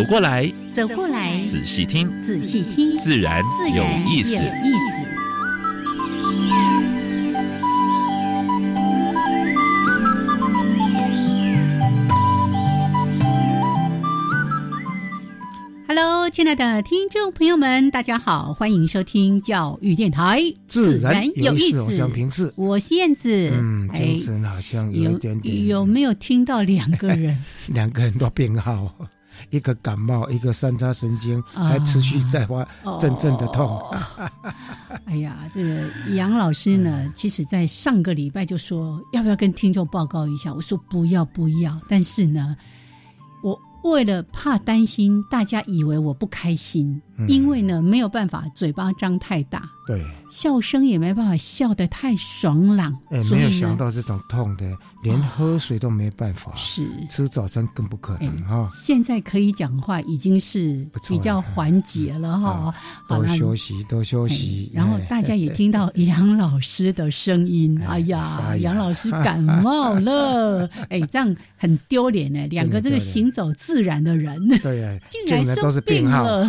走过来，走过来，仔细听，仔细听，自然有意思。Hello，亲爱的听众朋友们，大家好，欢迎收听教育电台，自然有意思。我是平视，我是燕子。嗯，精神好像有一点点。有没有听到两个人？两个人都病号，一个感冒，一个三叉神经还持续在发，阵阵的痛。哎呀，这个杨老师呢，其实在上个礼拜就说要不要跟听众报告一下，我说不要不要，但是呢，我。为了怕担心大家以为我不开心，因为呢没有办法嘴巴张太大。对，笑声也没办法笑得太爽朗，哎，没有想到这种痛的，连喝水都没办法，是吃早餐更不可能哈。现在可以讲话已经是比较缓解了哈。多休息，多休息。然后大家也听到杨老师的声音，哎呀，杨老师感冒了，哎，这样很丢脸呢。两个这个行走自然的人，对，竟然生病了。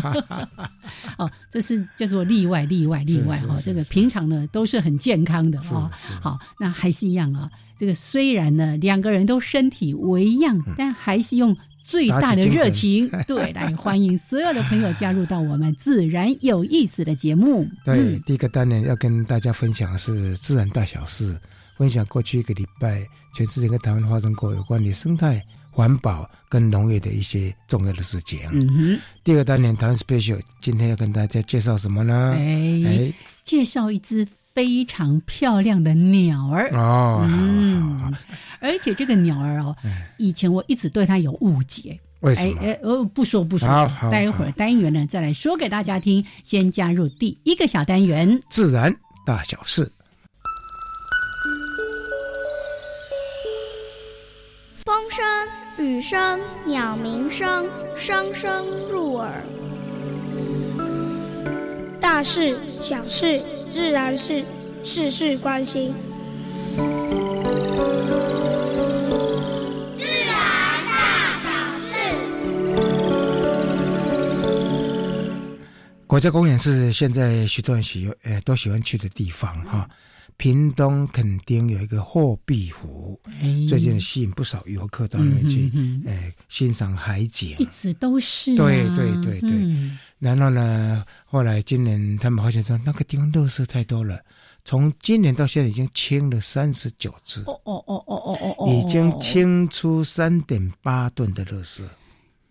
哦，这是叫做例外，例外，例外。哈，这个平常呢都是很健康的啊。好，那还是一样啊。这个虽然呢两个人都身体为恙，但还是用最大的热情 对来欢迎所有的朋友加入到我们自然有意思的节目。对，第一个单元要跟大家分享的是自然大小事，分享过去一个礼拜全世界跟台湾发生过有关于生态。环保跟农业的一些重要的事情。嗯哼。第二个单元谈 special，今天要跟大家介绍什么呢？哎，介绍一只非常漂亮的鸟儿哦。嗯，而且这个鸟儿哦，以前我一直对它有误解。为什么？哎哦，不说不说，待会儿单元呢再来说给大家听。先加入第一个小单元：自然大小事。风声。雨声、鸟鸣声，声声入耳。大事、小事、自然事，事事关心。自然大小事。国家公园是现在许多人喜呃都喜欢去的地方哈。屏东垦丁有一个货币湖，最近吸引不少游客到那边去，呃，欣赏海景。一直都是。对对对对。然后呢，后来今年他们发现说，那个地方垃圾太多了，从今年到现在已经清了三十九次。哦哦哦哦哦哦。已经清出三点八吨的垃圾。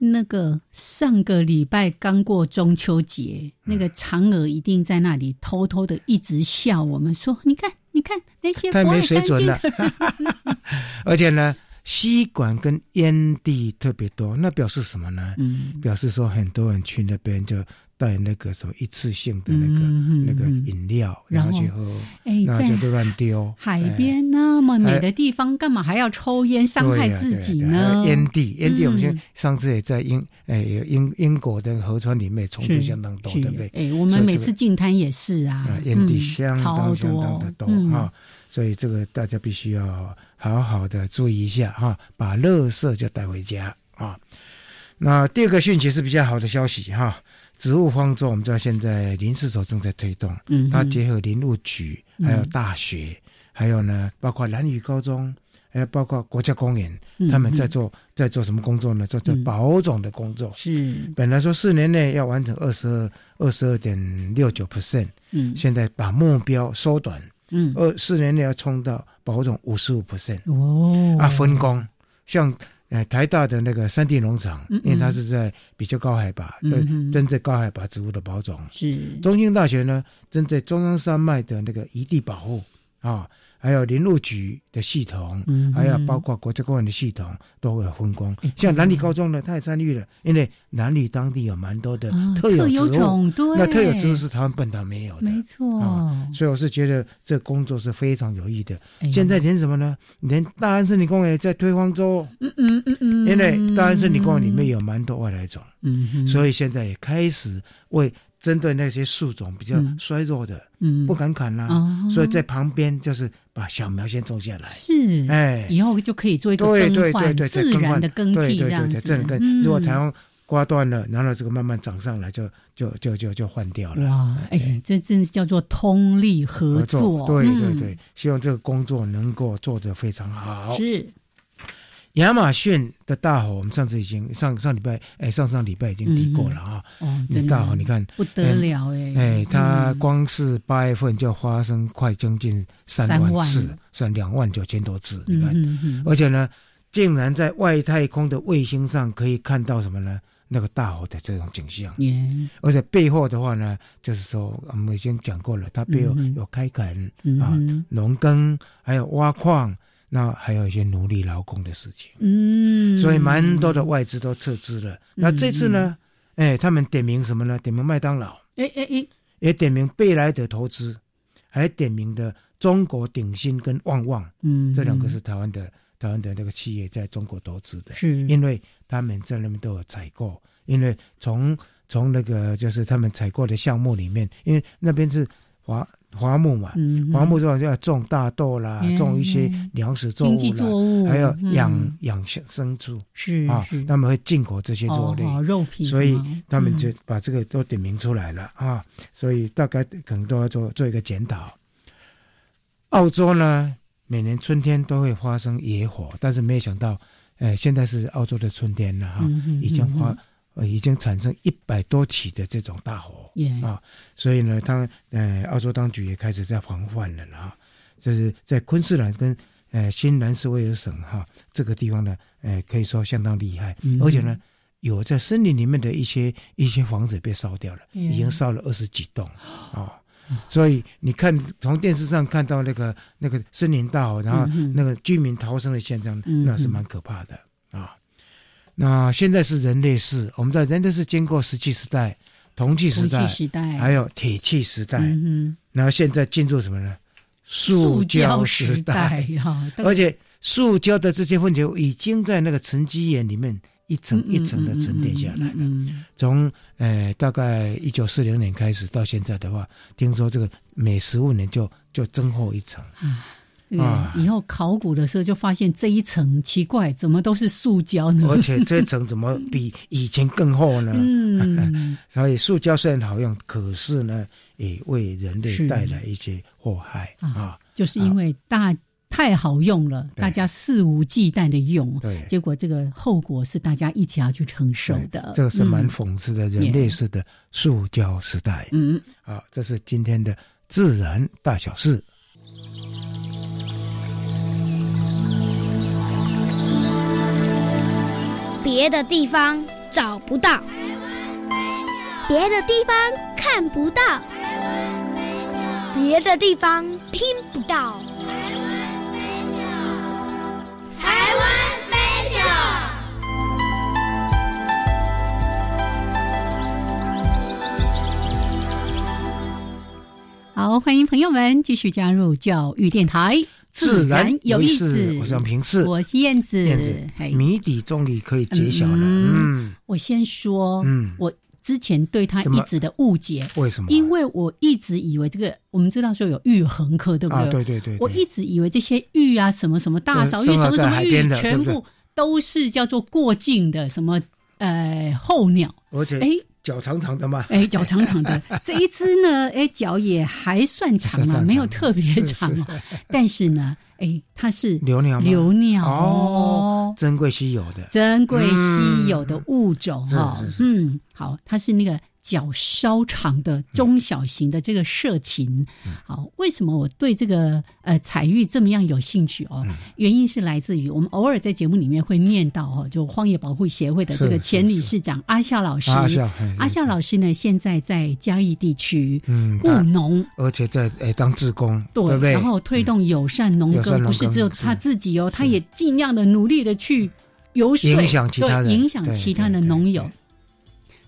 那个上个礼拜刚过中秋节，那个嫦娥一定在那里偷偷的一直笑我们说：“你看，你看那些太没水准了。” 而且呢，吸管跟烟蒂特别多，那表示什么呢？嗯，表示说很多人去那边就。带那个什么一次性的那个那个饮料，然后去喝，然后就乱丢。海边那么美的地方，干嘛还要抽烟伤害自己呢？烟蒂，烟蒂，我们上次也在英，哎，英英国的河川里面，虫子相当多，对不对？哎，我们每次进滩也是啊，烟蒂相当相当的多啊，所以这个大家必须要好好的注意一下哈，把垃圾就带回家啊。那第二个讯息是比较好的消息哈。植物方舟，我们知道现在林市所正在推动，嗯，它结合林务局，还有大学，还有呢，包括蓝屿高中，还有包括国家公园，他们在做在做什么工作呢？做做保种的工作。是，本来说四年内要完成二十二二十二点六九 percent，嗯，现在把目标缩短，嗯，二四年内要冲到保种五十五 percent。哦，啊，分工像。哎，台大的那个山地农场，因为它是在比较高海拔，针对高海拔植物的保种。是。中兴大学呢，针对中央山脉的那个一地保护啊，还有林务局的系统，还有包括国家公园的系统都会有分工。像南里高中呢，他也参与了，因为南里当地有蛮多的特有植物，那特有植物是台湾本岛没有的，没错。所以我是觉得这工作是非常有益的。现在连什么呢？连大安森林公园在推荒州，嗯嗯嗯嗯，因为大安森林公园里面有蛮多外来种，嗯，所以现在也开始为。针对那些树种比较衰弱的，嗯，不敢砍啦，所以在旁边就是把小苗先种下来，是，哎，以后就可以做一个更换，自然的更替这样子。如果台湾刮断了，然后这个慢慢长上来，就就就就就换掉了。哇，哎，这真是叫做通力合作。对对对，希望这个工作能够做得非常好。是。亚马逊的大火，我们上次已经上上礼拜，哎，上上礼拜已经提过了啊。哦，那大火你看不得了哎！哎，它光是八月份就发生快将近三万次，三两万九千多次。你看，而且呢，竟然在外太空的卫星上可以看到什么呢？那个大火的这种景象。而且背后的话呢，就是说我们已经讲过了，它背后有开垦啊、农耕，还有挖矿。那还有一些奴隶劳工的事情，嗯，所以蛮多的外资都撤资了。那这次呢，哎，他们点名什么呢？点名麦当劳，哎哎哎，也点名贝莱德投资，还点名的中国鼎新跟旺旺，嗯，这两个是台湾的台湾的那个企业在中国投资的，是，因为他们在那边都有采购，因为从从那个就是他们采购的项目里面，因为那边是华。花木嘛，花木之后就要种大豆啦，种一些粮食作物啦，还有养养牲畜，是啊，他们会进口这些肉类，肉品，所以他们就把这个都点名出来了啊，所以大概可能都要做做一个检讨。澳洲呢，每年春天都会发生野火，但是没有想到，哎，现在是澳洲的春天了哈，已经发。呃，已经产生一百多起的这种大火啊，所以呢，他呃，澳洲当局也开始在防范了啦。就是在昆士兰跟呃新南斯威尔省哈这个地方呢，呃，可以说相当厉害，而且呢，有在森林里面的一些一些房子被烧掉了，已经烧了二十几栋 啊。所以你看，从电视上看到那个那个森林大火，然后那个居民逃生的现状，那是蛮可怕的啊。那现在是人类世，我们的人类世经过石器时代、铜器时代，还有铁器时代，嗯，然后现在进入什么呢？塑胶时代哈，而且塑胶的这些分子已经在那个沉积岩里面一层一层的沉淀下来了。从呃大概一九四零年开始到现在的话，听说这个每十五年就就增厚一层。啊！以后考古的时候就发现这一层奇怪，怎么都是塑胶呢？而且这一层怎么比以前更厚呢？嗯，所以塑胶虽然好用，可是呢，也为人类带来一些祸害啊。就是因为大太好用了，大家肆无忌惮的用，对，结果这个后果是大家一起要去承受的。这个是蛮讽刺的，人类式的塑胶时代。嗯，好，这是今天的自然大小事。别的地方找不到，别的地方看不到，别的地方听不到。台湾 special。好，欢迎朋友们继续加入教育电台。自然有意思，我是平视，我是燕子，燕子，谜底终于可以揭晓了。嗯，我先说，嗯，我之前对他一直的误解，为什么？因为我一直以为这个，我们知道说有玉衡科，对不对？对对对，我一直以为这些玉啊，什么什么大嫂玉，什么什么玉，全部都是叫做过境的什么呃候鸟，而且哎。脚长长的嘛，哎，脚长长的。这一只呢，哎，脚也还算长啊，没有特别长，但是呢，哎，它是留鸟，留鸟哦，珍贵稀有的，珍贵稀有的物种哈。嗯，好，它是那个。脚稍长的中小型的这个社禽，好，为什么我对这个呃彩玉这么样有兴趣哦？原因是来自于我们偶尔在节目里面会念到哦，就荒野保护协会的这个前理事长阿孝老师。阿孝，阿孝老师呢，现在在嘉义地区务农，而且在诶当志工，对不对？然后推动友善农耕，不是只有他自己哦，他也尽量的努力的去游说，影响其他影响其他的农友。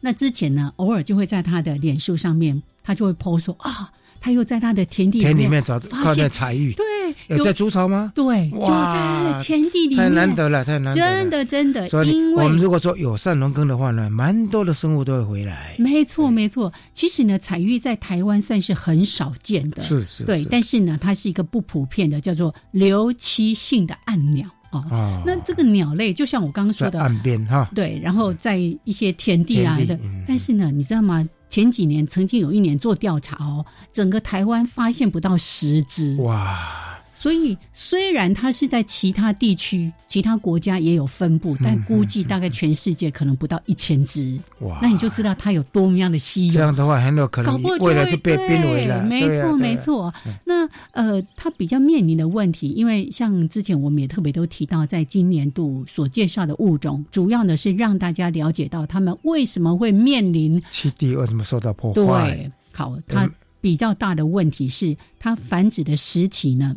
那之前呢，偶尔就会在他的脸书上面，他就会 po 说啊，他又在他的田地里面找发现彩玉，对，有在筑巢吗？对，就在他的田地里面，太难得了，太难得了，真的真的。所以，我们如果说友善农耕的话呢，蛮多的生物都会回来。没错，没错。其实呢，彩玉在台湾算是很少见的，是是，对。但是呢，它是一个不普遍的，叫做流栖性的暗鸟。哦，那这个鸟类就像我刚刚说的，岸边哈，对，然后在一些田地啊的，但是呢，你知道吗？前几年曾经有一年做调查哦，整个台湾发现不到十只哇。所以，虽然它是在其他地区、其他国家也有分布，但估计大概全世界可能不到一千只。哇！那你就知道它有多么样的稀有。这样的话，很有可能未来就被濒危了。没错，没错。那呃，它比较面临的问题，因为像之前我们也特别都提到，在今年度所介绍的物种，主要呢是让大家了解到它们为什么会面临栖地为什么受到破坏。对，好，它比较大的问题是它繁殖的时期呢。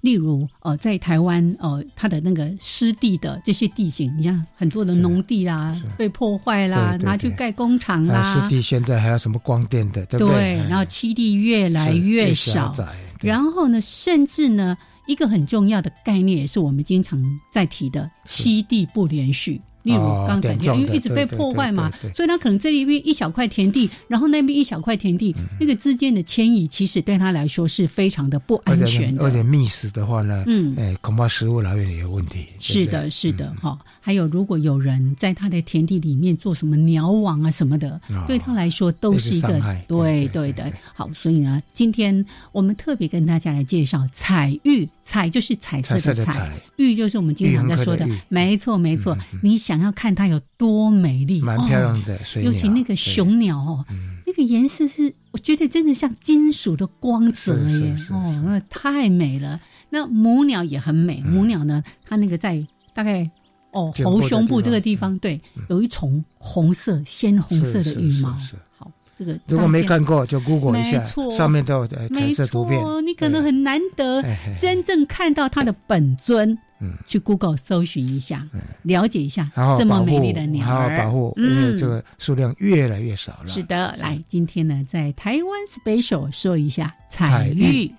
例如，呃，在台湾，呃，它的那个湿地的这些地形，你像很多的农地啦，被破坏啦，拿去盖工厂啦。湿地现在还有什么光电的，对不对？然后栖地越来越少，然后呢，甚至呢，一个很重要的概念也是我们经常在提的栖地不连续。例如刚才讲，因为一直被破坏嘛，所以他可能这里边一小块田地，然后那边一小块田地，那个之间的迁移，其实对他来说是非常的不安全的。而且觅食的话呢，嗯，哎，恐怕食物来源也有问题。是的，是的，哈。还有，如果有人在他的田地里面做什么鸟网啊什么的，对他来说都是一个对对的。好，所以呢，今天我们特别跟大家来介绍彩玉，彩就是彩色的彩，玉就是我们经常在说的，没错没错。你想。要看它有多美丽，蛮漂亮的。尤其那个雄鸟哦，那个颜色是，我觉得真的像金属的光泽耶！哦，那太美了。那母鸟也很美，母鸟呢，它那个在大概哦喉胸部这个地方，对，有一重红色、鲜红色的羽毛。好，这个如果没看过，就 Google 一下，上面都有彩色图片。你可能很难得真正看到它的本尊。嗯，去 Google 搜寻一下，了解一下这么美丽的鸟好好保护，因为这个数量越来越少了。是的，来，今天呢，在台湾 Special 说一下彩玉。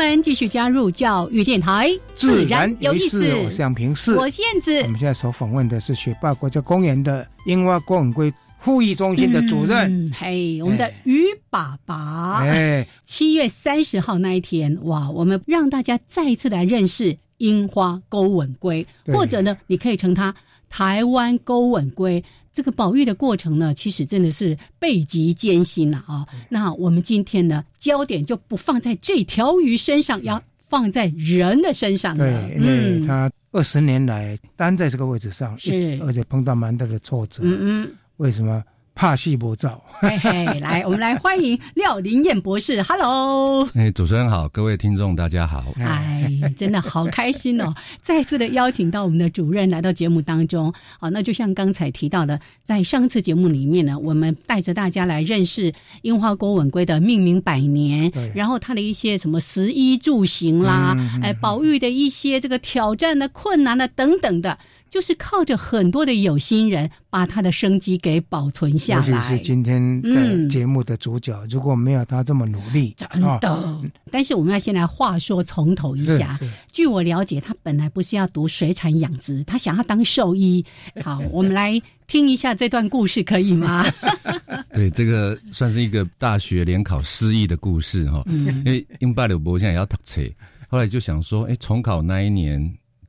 们，继续加入教育电台，自然有意思。我是杨平四，我是燕子。我们现在所访问的是雪霸国家公园的樱花公文龟护育中心的主任。嘿，我们的鱼爸爸。哎，七月三十号那一天，哇，我们让大家再一次来认识樱花钩吻龟，或者呢，你可以称它台湾钩吻龟。这个保育的过程呢，其实真的是倍极艰辛了啊！那我们今天呢，焦点就不放在这条鱼身上，要放在人的身上。对，因为他二十年来单在这个位置上，是而且碰到蛮大的挫折。嗯嗯，为什么？怕戏不照，嘿嘿，来，我们来欢迎廖林燕博士，Hello，哎，主持人好，各位听众大家好，哎，真的好开心哦，再次的邀请到我们的主任来到节目当中，好，那就像刚才提到的，在上次节目里面呢，我们带着大家来认识樱花钩吻龟的命名百年，然后它的一些什么食衣住行啦，哎，保育的一些这个挑战的困难的等等的。就是靠着很多的有心人，把他的生机给保存下来。尤其是今天在节目的主角，如果没有他这么努力，真的。但是我们要先来话说从头一下。据我了解，他本来不是要读水产养殖，他想要当兽医。好，我们来听一下这段故事，可以吗？对，这个算是一个大学联考失意的故事哈。因为英巴柳博现在也要读册。后来就想说，哎，重考那一年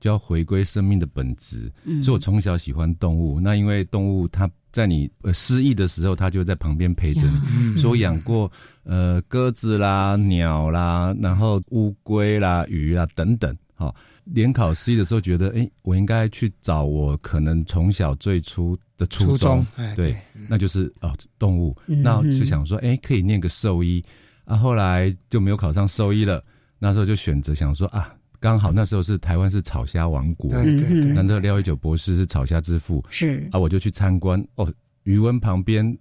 就要回归生命的本质，所以我从小喜欢动物。那因为动物它在你失意的时候，它就在旁边陪着你，所以我养过呃鸽子啦、鸟啦，然后乌龟啦、鱼啦等等。好，联考失意的时候，觉得哎，我应该去找我可能从小最初的初衷，对，那就是哦动物。那就想说，哎，可以念个兽医。啊，后来就没有考上兽医了。那时候就选择想说啊，刚好那时候是台湾是草虾王国，对对那时候廖一九博士是草虾之父，是啊，我就去参观哦，余温旁边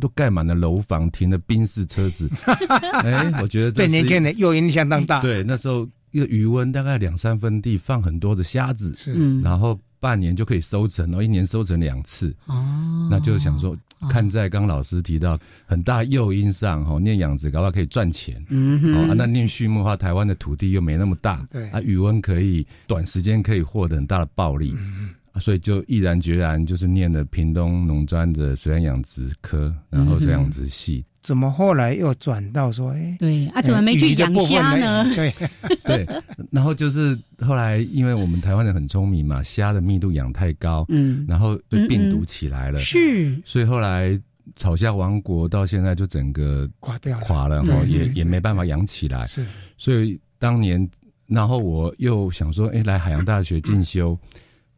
都盖满了楼房，停了宾士车子。哎，我觉得对年轻人诱因相当大。对，那时候一个余温大概两三分地放很多的虾子，是，然后。半年就可以收成，然后一年收成两次。哦，那就是想说，看在刚老师提到很大诱因上，哈，念养殖搞不好可以赚钱。嗯哼，哦，那念畜牧的话，台湾的土地又没那么大，对啊，语文可以短时间可以获得很大的暴利。嗯所以就毅然决然就是念了屏东农专的水产养殖科，然后水养殖系。怎么后来又转到说，哎，对啊，怎么没去养虾呢？对。对，然后就是后来，因为我们台湾人很聪明嘛，虾的密度养太高，嗯，然后被病毒起来了，是，所以后来草虾王国到现在就整个垮掉了，垮了，然后也也没办法养起来，是，所以当年，然后我又想说，哎，来海洋大学进修。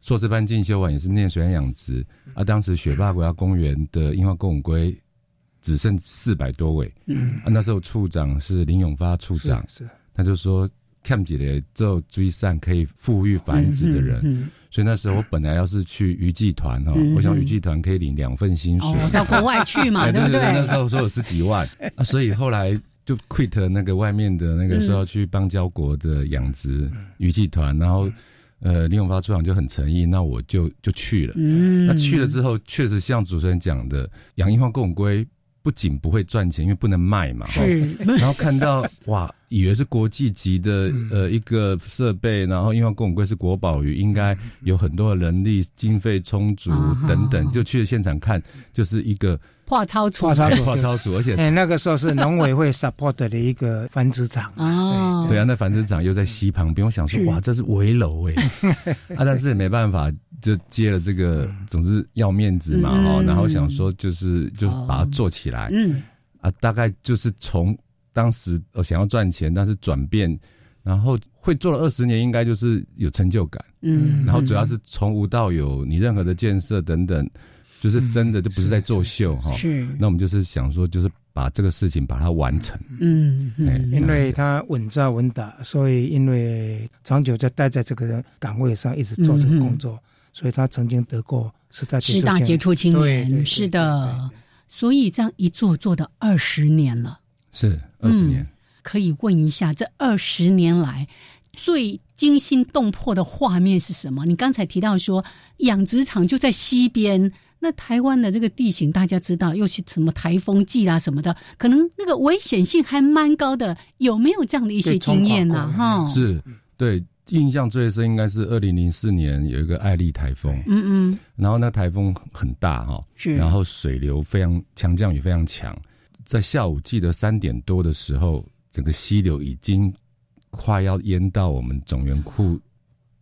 硕士班进修完也是念水产养殖啊，当时雪霸国家公园的樱花公龟只剩四百多位，嗯。啊，那时候处长是林永发处长，是他就说看起来做追上可以富裕繁殖的人，所以那时候我本来要是去渔技团哈，我想渔技团可以领两份薪水，到国外去嘛，对不对？那时候说有十几万。啊，所以后来就 quit 那个外面的那个说要去邦交国的养殖渔技团，然后。呃，林永发处长就很诚意，那我就就去了。嗯，那去了之后，确实像主持人讲的，养樱花公龟不仅不会赚钱，因为不能卖嘛。是。然后看到哇，以为是国际级的呃一个设备，然后樱花公贵是国宝鱼，应该有很多的人力、经费充足等等，就去了现场看，就是一个。画超组，画超组，画超组，而且哎，那个时候是农委会 support 的一个繁殖场。啊，对啊，那繁殖场又在溪旁边，我想说哇，这是围楼哎，啊，但是也没办法，就接了这个，总之要面子嘛哈，然后想说就是就把它做起来，嗯，啊，大概就是从当时我想要赚钱，但是转变，然后会做了二十年，应该就是有成就感，嗯，然后主要是从无到有，你任何的建设等等。就是真的，就不是在作秀哈。是。那我们就是想说，就是把这个事情把它完成。嗯嗯。因为他稳扎稳打，所以因为长久在待在这个岗位上，一直做这个工作，所以他曾经得过十大十大杰出青年。是的。所以这样一做做的二十年了。是二十年。可以问一下，这二十年来最惊心动魄的画面是什么？你刚才提到说养殖场就在西边。那台湾的这个地形，大家知道，又是什么台风季啊什么的，可能那个危险性还蛮高的。有没有这样的一些经验呢？哈，是对，印象最深应该是二零零四年有一个艾丽台风，嗯嗯，然后那台风很大哈，是，然后水流非常强，降雨非常强，在下午记得三点多的时候，整个溪流已经快要淹到我们总园库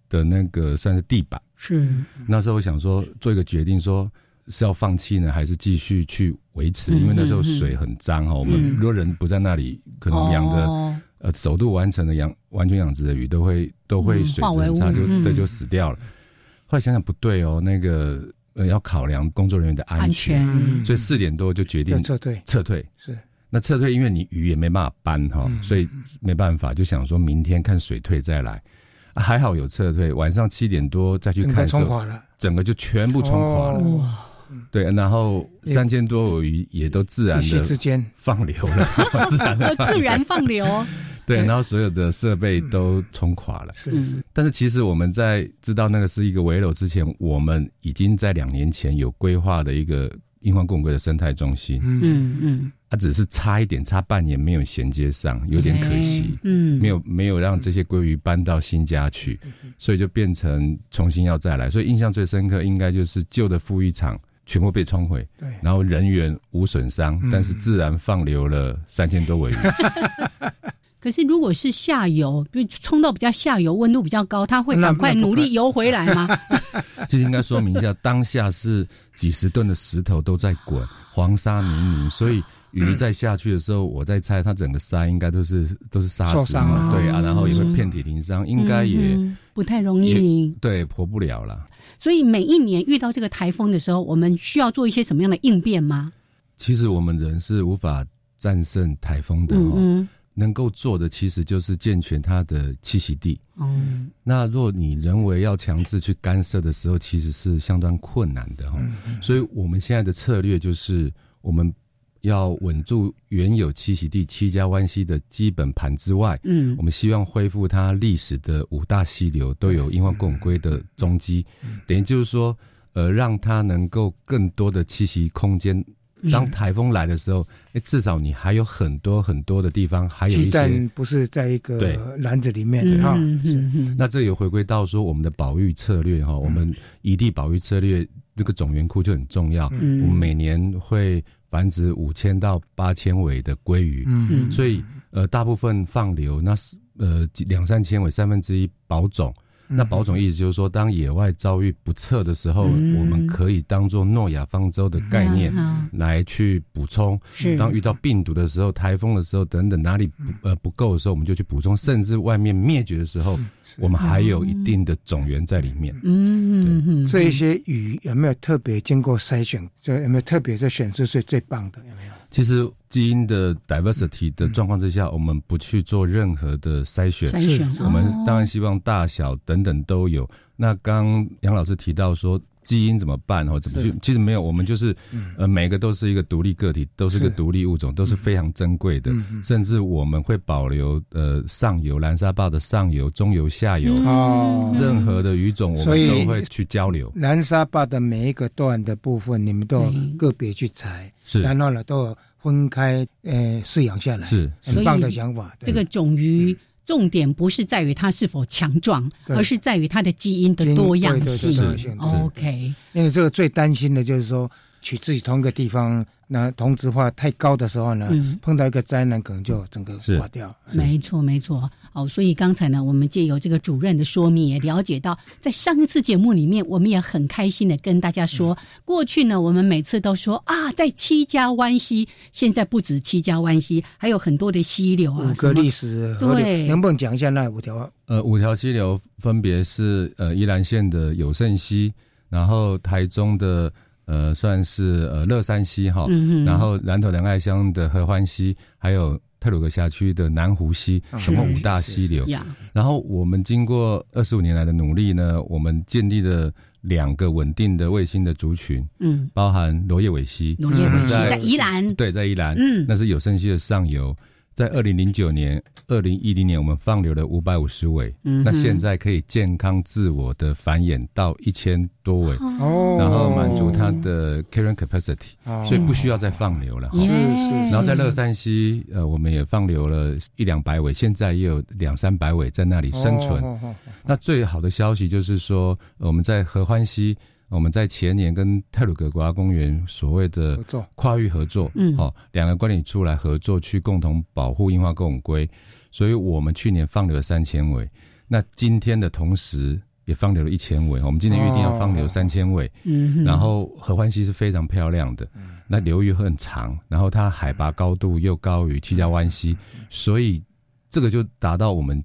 的那个算是地板，是。那时候我想说做一个决定说。是要放弃呢，还是继续去维持？因为那时候水很脏哈，我们如果人不在那里，可能养的呃首度完成的养完全养殖的鱼都会都会水质很差，就对就死掉了。后来想想不对哦，那个呃要考量工作人员的安全，所以四点多就决定撤退。撤退是那撤退，因为你鱼也没办法搬哈，所以没办法，就想说明天看水退再来。还好有撤退，晚上七点多再去看，冲垮了，整个就全部冲垮了。对，然后三千多尾鱼也都自然的之间放流了，自然自然放流。对，然后所有的设备都冲垮了。是是。但是其实我们在知道那个是一个围楼之前，我们已经在两年前有规划的一个樱花共龟的生态中心。嗯嗯。它只是差一点，差半年没有衔接上，有点可惜。嗯。没有没有让这些鲑鱼搬到新家去，所以就变成重新要再来。所以印象最深刻，应该就是旧的富裕场。全部被冲毁，对，然后人员无损伤，但是自然放流了三千多尾鱼。可是如果是下游，就冲到比较下游，温度比较高，它会赶快努力游回来吗？就应该说明一下，当下是几十吨的石头都在滚，黄沙泥泞，所以鱼在下去的时候，我在猜它整个鳃应该都是都是沙子嘛，对啊，然后也会遍体鳞伤，应该也不太容易，对，活不了了。所以每一年遇到这个台风的时候，我们需要做一些什么样的应变吗？其实我们人是无法战胜台风的哦。能够做的其实就是健全它的栖息地。嗯，那若你人为要强制去干涉的时候，其实是相当困难的哈。所以我们现在的策略就是，我们要稳住原有栖息地七家湾溪的基本盘之外，嗯，我们希望恢复它历史的五大溪流都有樱花共龟的踪迹，等于就是说，呃，让它能够更多的栖息空间。当台风来的时候，哎，至少你还有很多很多的地方，还有一些不是在一个篮子里面哈。那这也回归到说我们的保育策略哈，我们一地保育策略这个种源库就很重要。我们每年会繁殖五千到八千尾的鲑鱼，所以呃，大部分放流，那是呃两三千尾，三分之一保种。那保种意思就是说，当野外遭遇不测的时候，我们可以当做诺亚方舟的概念来去补充。是。当遇到病毒的时候、台风的时候等等，哪里不呃不够的时候，我们就去补充。甚至外面灭绝的时候，我们还有一定的种源在里面。嗯嗯，这一些鱼有没有特别经过筛选？就有没有特别在选出最最棒的？有没有？其实基因的 diversity 的状况之下，我们不去做任何的筛选。筛选，我们当然希望大小等等都有。那刚杨老师提到说。基因怎么办？或怎么去？其实没有，我们就是呃，每个都是一个独立个体，都是个独立物种，都是非常珍贵的。甚至我们会保留呃上游蓝沙坝的上游、中游、下游哦，任何的鱼种，我们都会去交流。蓝沙坝的每一个段的部分，你们都个别去采，是，然后呢，都分开呃饲养下来，是很棒的想法。这个种鱼。重点不是在于它是否强壮，而是在于它的基因的多样性。OK，因为这个最担心的就是说，取自己同一个地方。那同质化太高的时候呢，碰到一个灾难，可能就整个垮掉。没错，没错。哦，所以刚才呢，我们借由这个主任的说明，也了解到，在上一次节目里面，我们也很开心的跟大家说，过去呢，我们每次都说啊，在七家湾溪，现在不止七家湾溪，还有很多的溪流啊。五个历史对，能不能讲一下那五条？呃，五条溪流分别是呃宜兰县的有胜溪，然后台中的。呃，算是呃乐山溪哈，然后南投仁爱乡的合欢溪，还有泰鲁格辖区的南湖溪，什么五大溪流。然后我们经过二十五年来的努力呢，我们建立了两个稳定的卫星的族群，嗯，包含罗叶尾溪，罗叶尾溪在宜兰，对，在宜兰，嗯，那是有声溪的上游。在二零零九年、二零一零年，我们放流了五百五十尾，那现在可以健康自我的繁衍到一千多尾，然后满足它的 carrying capacity，所以不需要再放流了。是是。然后在乐山溪，呃，我们也放流了一两百尾，现在也有两三百尾在那里生存。那最好的消息就是说，我们在合欢溪。我们在前年跟泰鲁格国家公园所谓的跨域合作，嗯，好，两个管理处来合作去共同保护樱花钩吻龟，所以我们去年放流了三千尾，那今天的同时也放流了一千尾，我们今天预定要放流三千尾，嗯，然后合欢溪是非常漂亮的，那流域很长，然后它海拔高度又高于七家湾溪，所以这个就达到我们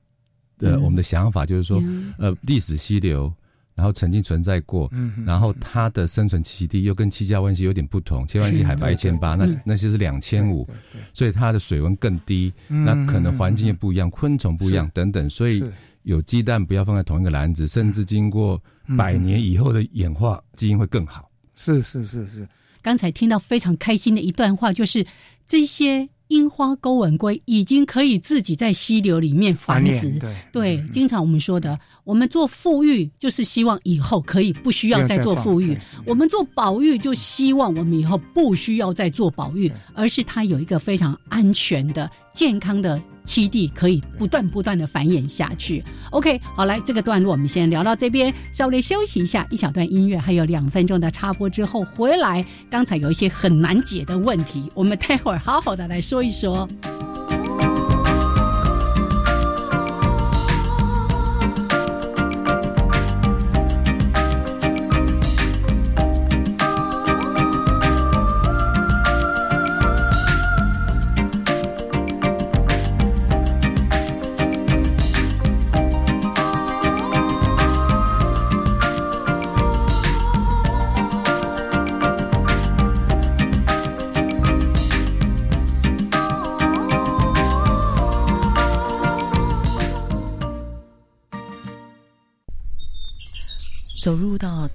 的我们的想法，就是说，呃，历史溪流。然后曾经存在过，然后它的生存栖地又跟七家湾溪有点不同，七湾溪海拔一千八，那那些是两千五，所以它的水温更低，那可能环境也不一样，昆虫不一样等等，所以有鸡蛋不要放在同一个篮子，甚至经过百年以后的演化，基因会更好。是是是是，刚才听到非常开心的一段话，就是这些。樱花钩吻龟已经可以自己在溪流里面繁殖，对，经常我们说的，我们做富裕就是希望以后可以不需要再做富裕，我们做保育就希望我们以后不需要再做保育，而是它有一个非常安全的、健康的。七地可以不断不断的繁衍下去。OK，好，来这个段落我们先聊到这边，稍微休息一下，一小段音乐，还有两分钟的插播之后回来。刚才有一些很难解的问题，我们待会儿好好的来说一说。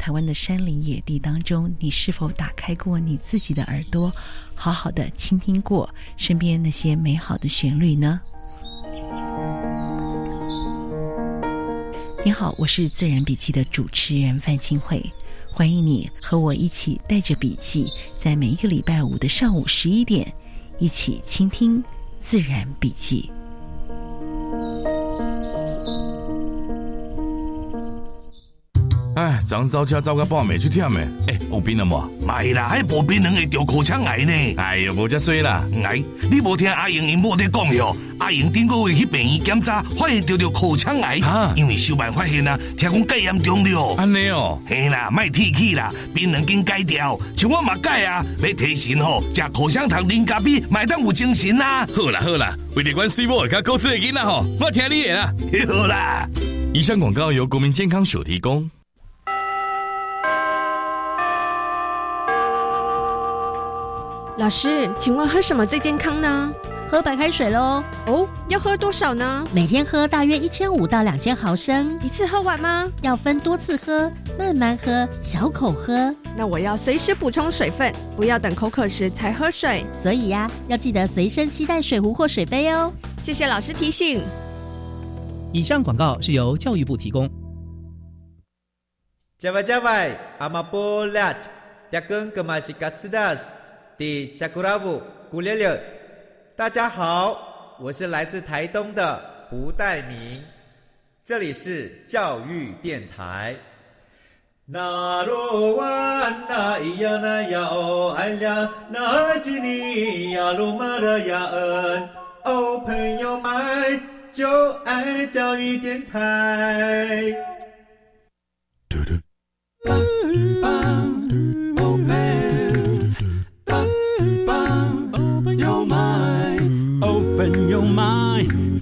台湾的山林野地当中，你是否打开过你自己的耳朵，好好的倾听过身边那些美好的旋律呢？你好，我是自然笔记的主持人范清慧，欢迎你和我一起带着笔记，在每一个礼拜五的上午十一点，一起倾听自然笔记。哎，昨走车走到半暝就忝诶！哎，有病了无？没啦，还无病人会得口腔癌呢。哎呦，无遮衰啦！哎，你无听阿英因某在讲哟？阿英顶个月去病院检查，发现得着口腔癌。啊，因为小办发现啊，听讲戒严重了。安尼哦，嘿啦，卖提起啦，病人经戒掉，像我嘛戒啊，要提神吼，食口香糖、零咖啡，买当有精神啦。好啦好啦，为了关水某甲高智的囡仔吼，我听你的啦。好啦，以上广告由国民健康署提供。老师，请问喝什么最健康呢？喝白开水喽。哦，要喝多少呢？每天喝大约一千五到两千毫升。一次喝完吗？要分多次喝，慢慢喝，小口喝。那我要随时补充水分，不要等口渴时才喝水。所以呀，要记得随身携带水壶或水杯哦。谢谢老师提醒。以上广告是由教育部提供。加外加外，阿玛波拉，扎根格玛西卡斯达斯。第加古拉布古列列，大家好，我是来自台东的胡代明，这里是教育电台。那罗哇那咿呀那呀哦哎呀，那是你呀鲁玛的呀恩哦，朋友们就爱教育电台。嘟嘟。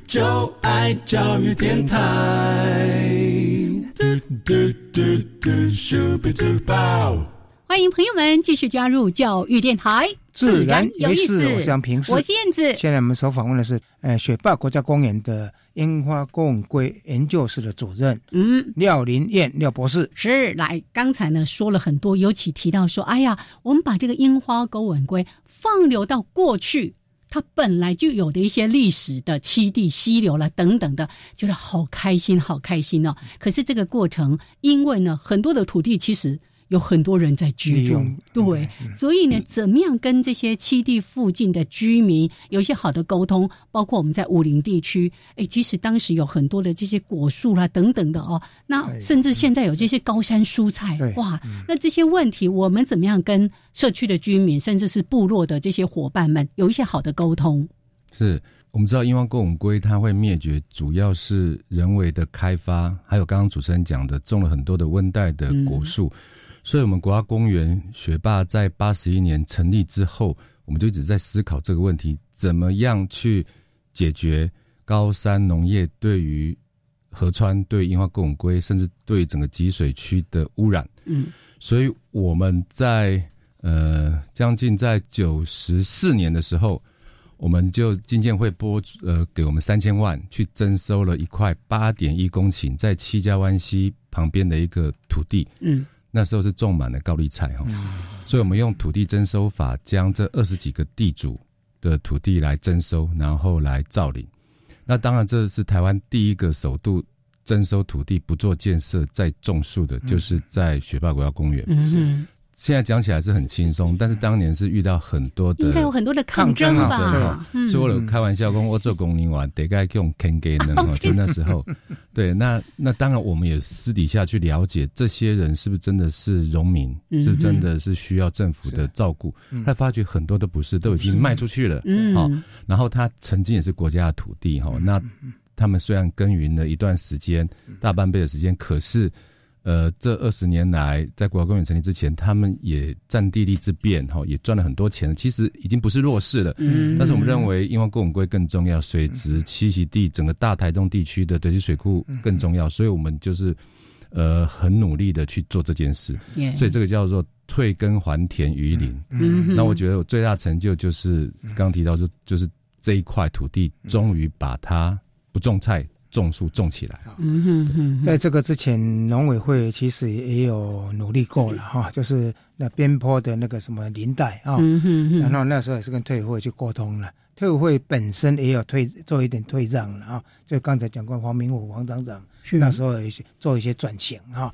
就爱教育电台嘟嘟嘟嘟嘟嘟嘟。欢迎朋友们继续加入教育电台，自然有意思。我是平，我是燕子。现在我们所访问的是，呃，雪霸国家公园的樱花公龟研究室的主任，嗯，廖林燕廖博士。是，来，刚才呢说了很多，尤其提到说，哎呀，我们把这个樱花勾吻龟放流到过去。它本来就有的一些历史的栖地、溪流了等等的，觉得好开心，好开心哦。可是这个过程，因为呢，很多的土地其实。有很多人在居住，对，所以呢，怎么样跟这些七地附近的居民有一些好的沟通？包括我们在武陵地区，哎，其实当时有很多的这些果树啦等等的哦，那甚至现在有这些高山蔬菜，哇，那这些问题我们怎么样跟社区的居民，甚至是部落的这些伙伴们有一些好的沟通？是我们知道，因为公龟它会灭绝，主要是人为的开发，还有刚刚主持人讲的，种了很多的温带的果树。所以，我们国家公园学霸在八十一年成立之后，我们就一直在思考这个问题：怎么样去解决高山农业对于河川、对樱花公园龟，甚至对整个集水区的污染？嗯，所以我们在呃将近在九十四年的时候，我们就金建会拨呃给我们三千万去征收了一块八点一公顷在七家湾溪旁边的一个土地。嗯。那时候是种满了高丽菜哈，所以我们用土地征收法将这二十几个地主的土地来征收，然后来造林。那当然这是台湾第一个首度征收土地不做建设再种树的，就是在雪霸国家公园。现在讲起来是很轻松，但是当年是遇到很多的，应该有很多的抗争吧？所以我有开玩笑跟我做工龄娃，得该用 can 给呢。就那时候，对，那那当然我们也私底下去了解这些人是不是真的是农民，是真的是需要政府的照顾。他发觉很多都不是，都已经卖出去了。嗯好，然后他曾经也是国家的土地哈。那他们虽然耕耘了一段时间，大半辈的时间，可是。呃，这二十年来，在国家公园成立之前，他们也占地利之便，哈，也赚了很多钱。其实已经不是弱势了。嗯。但是我们认为，因为公园龟更重要，水质栖息地整个大台东地区的德基水库更重要，所以我们就是呃很努力的去做这件事。所以这个叫做退耕还田于林。嗯。那我觉得我最大成就就是刚提到，就就是这一块土地终于把它不种菜。种树种起来。嗯哼哼，在这个之前，农委会其实也有努力过了哈，就是那边坡的那个什么林带啊，嗯哼哼。然后那时候也是跟退委会去沟通了，退委会本身也有退做一点退让了啊，就刚才讲过黄明武黄厂长是。那时候有一些做一些转型哈，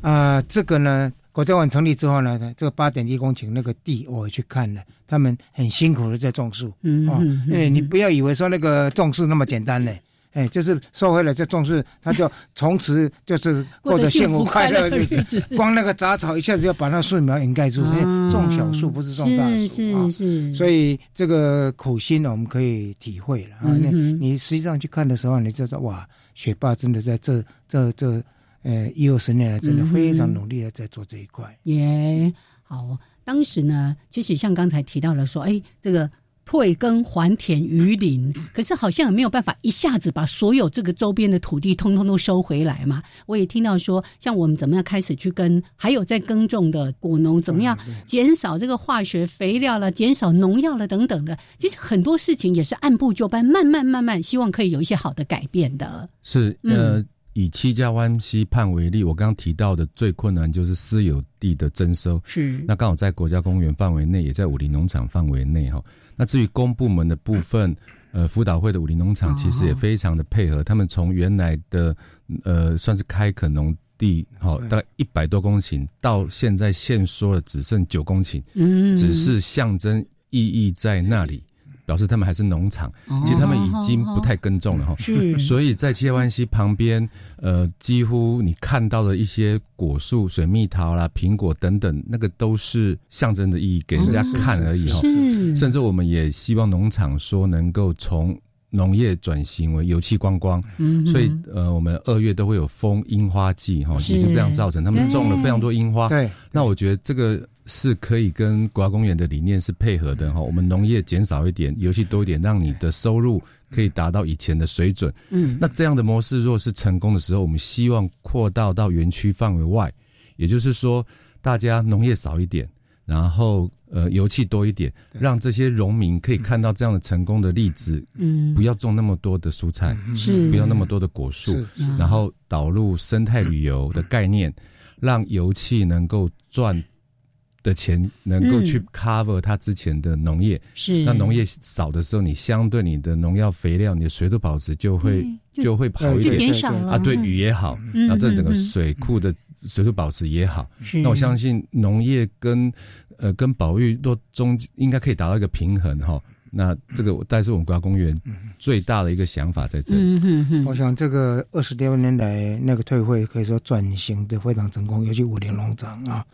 啊、这个呢。国家网成立之后呢，这个八点一公顷那个地我也去看了，他们很辛苦的在种树，哦嗯嗯，你不要以为说那个种树那么简单呢，哎，就是收回来就种树，他就从此就是 过着幸福快乐的日子。光那个杂草一下子要把那树苗掩盖住，因为种小树不是种大树是啊是是，所以这个苦心呢，我们可以体会了啊。那嗯你实际上去看的时候，你就说哇，学霸真的在这这这呃一二十年来，真的非常努力的在做这一块。也好。当时呢，其实像刚才提到了说，哎，这个退耕还田于林，可是好像也没有办法一下子把所有这个周边的土地通通都收回来嘛。我也听到说，像我们怎么样开始去跟，还有在耕种的果农怎么样减少这个化学肥料了，减少农药了等等的。其实很多事情也是按部就班，慢慢慢慢，希望可以有一些好的改变的。是呃，以七家湾溪畔为例，我刚刚提到的最困难就是私有地的征收。是那刚好在国家公园范围内，也在武林农场范围内哈。那至于公部门的部分，呃，辅导会的武林农场其实也非常的配合，他们从原来的呃算是开垦农地，好、大概一百多公顷，到现在限缩了只剩九公顷，嗯。只是象征意义在那里。表示他们还是农场，其实他们已经不太耕种了哈。是 所以在七湾溪旁边，呃，几乎你看到的一些果树、水蜜桃啦、苹果等等，那个都是象征的意义，给人家看而已哈。是甚至我们也希望农场说能够从农业转型为油气观光，嗯所以呃，我们二月都会有封樱花季哈，也是这样造成，他们种了非常多樱花。对，那我觉得这个是可以跟国家公园的理念是配合的哈。我们农业减少一点，油气多一点，让你的收入可以达到以前的水准。嗯那这样的模式若是成功的时候，我们希望扩大到园区范围外，也就是说，大家农业少一点，然后呃油气多一点，让这些农民可以看到这样的成功的例子。嗯不要种那么多的蔬菜，是不要那么多的果树然后导入生态旅游的概念，让油气能够赚的钱能够去嗯 cover 它之前的农业。是。那农业少的时候，你相对你的农药、肥料、你的水土保持就会就就会好一就点，减少了啊，对嗯。雨也好，嗯这整个水库的水土保持也好。是。那我相信农业跟呃跟保育都中应该可以达到一个平衡哈。那这个但是我们国家公园最大的一个想法在这里。我想这个二十多年来，那个退会可以说转型的非常成功，尤其五林农场啊，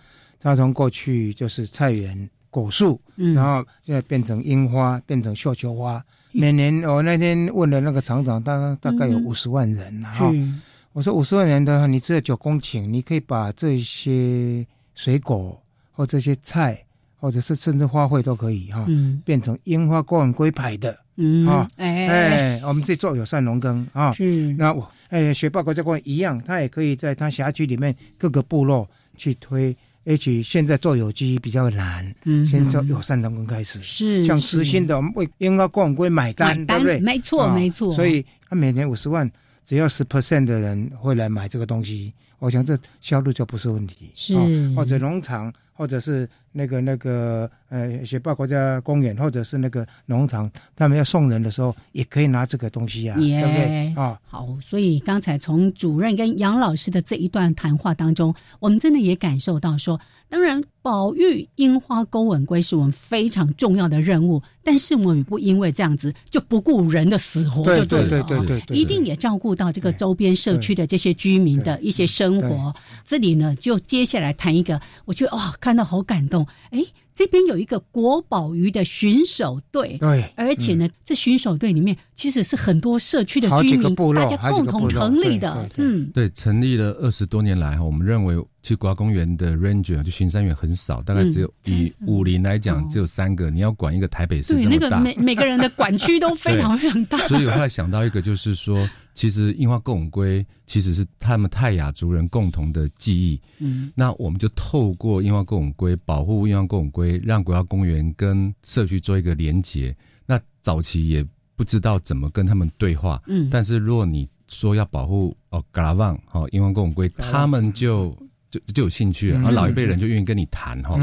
它从过去就是菜园、果树，嗯然后现在变成樱花，变成绣球花。每年我那天问了那个厂长，大大概有嗯五十万人哈。是我说五十万人的话，你只有九公顷，你可以把这些水果或这些菜，或者是甚至花卉都可以哈，嗯变成樱花公园龟牌的。嗯啊，哎哎，我们自己做友善农耕啊，是那我哎，雪豹国家公园一样，它也可以在它辖区里面各个部落去推。也许现在做有机比较难，嗯先做友善农耕开始，是像实心的，我们为樱花公园龟买单，对不对？没错啊没错所以他每年五十万，只要十 percent 的人会来买这个东西，我想这销路就不是问题。是啊或者农场，或者是那个那个呃雪豹国家公园，或者是那个农场，他们要送人的时候，也可以拿这个东西啊，耶对不对？啊，好，所以刚才从主任跟杨老师的这一段谈话当中，我们真的也感受到说，当然保育樱花钩吻龟是我们非常重要的任务，但是我们不因为这样子就不顾人的死活对就了对对对对一定也照顾到这个周边社区的这些居民的一些生活。这里呢，就接下来谈一个，我觉得哇、看到好感动，哎。这边有一个国宝鱼的巡守队，对而且呢，这巡守队里面其实是很多社区的居民，大家共同成立的，嗯，对，成立了二十多年来哈，我们认为其实国家公园的 ranger 就巡山员很少，大概只有、以武林来讲只有三个，你要管一个台北市对，这么大，那个每每个人的管区都非常非常大，所以我后来想到一个，就是说，其实樱花共吻龟其实是他们泰雅族人共同的记忆。嗯，那我们就透过樱花共吻龟保护樱花共吻龟，让国家公园跟社区做一个连结。那早期也不知道怎么跟他们对话，嗯。但是如果你说要保护哦嘎拉旺哦英王公龟，他们就就就有兴趣了，然后老一辈人就愿意跟你谈哈。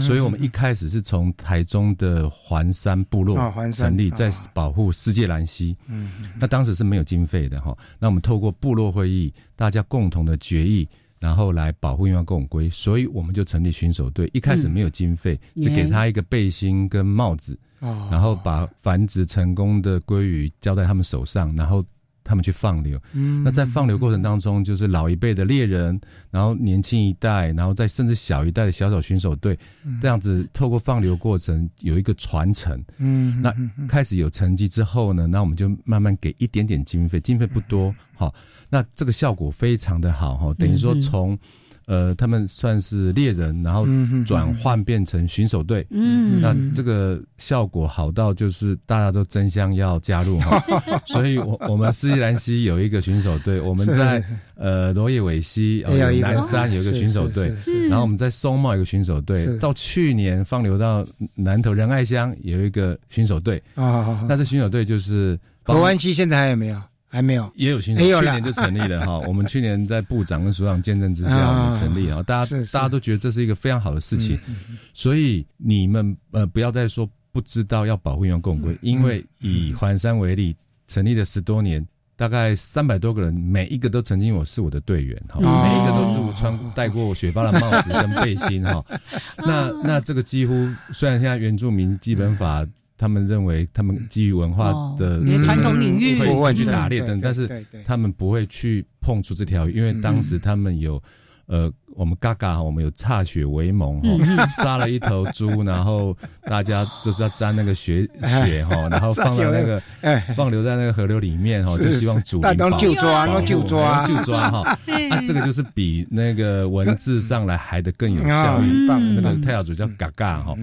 所以我们一开始是从台中的环山部落成立，在保护世界兰溪。嗯，那当时是没有经费的哈。那我们透过部落会议，大家共同的决议。然后来保护因为公龟，所以我们就成立巡守队。一开始没有经费，只给他一个背心跟帽子，然后把繁殖成功的鲑鱼交在他们手上，然后。他们去放流，那在放流过程当中，就是老一辈的猎人，然后年轻一代，然后再甚至小一代的小小巡守队，这样子透过放流过程有一个传承。嗯，那开始有成绩之后呢，那我们就慢慢给一点点经费，经费不多，好，那这个效果非常的好哈，等于说从。呃，他们算是猎人，然后转换变成巡守队。嗯，那这个效果好到就是大家都争相要加入哈。所以，我我们斯里兰西有一个巡守队，我们在呃罗叶尾西呃南山有一个巡守队，然后我们在松茂有个巡守队，到去年放流到南头仁爱乡有一个巡守队。啊，那这巡守队就是河湾区现在还有没有？还没有，也有新手，去年就成立了哈。我们去年在部长跟署长见证之下，我们成立啊。大家大家都觉得这是一个非常好的事情，所以你们呃不要再说不知道要保护用共规，因为以环山为例，成立了十多年，大概三百多个人，每一个都曾经我是我的队员哈，每一个都是我穿戴过我雪豹的帽子跟背心哈。那那这个几乎虽然现在原住民基本法。他们认为，他们基于文化的传统领域。会去打猎等，但是他们不会去碰触这条鱼，因为当时他们有，呃，我们嘎嘎，我们有歃血为盟哈，杀了一头猪，然后大家都是要沾那个血 血哈，然后放到那个 放流在那个河流里面哈，就希望主灵保就抓，救抓，救抓哈，啊，这个就是比那个文字上来还的更有效率，那个太阳主叫嘎嘎哈。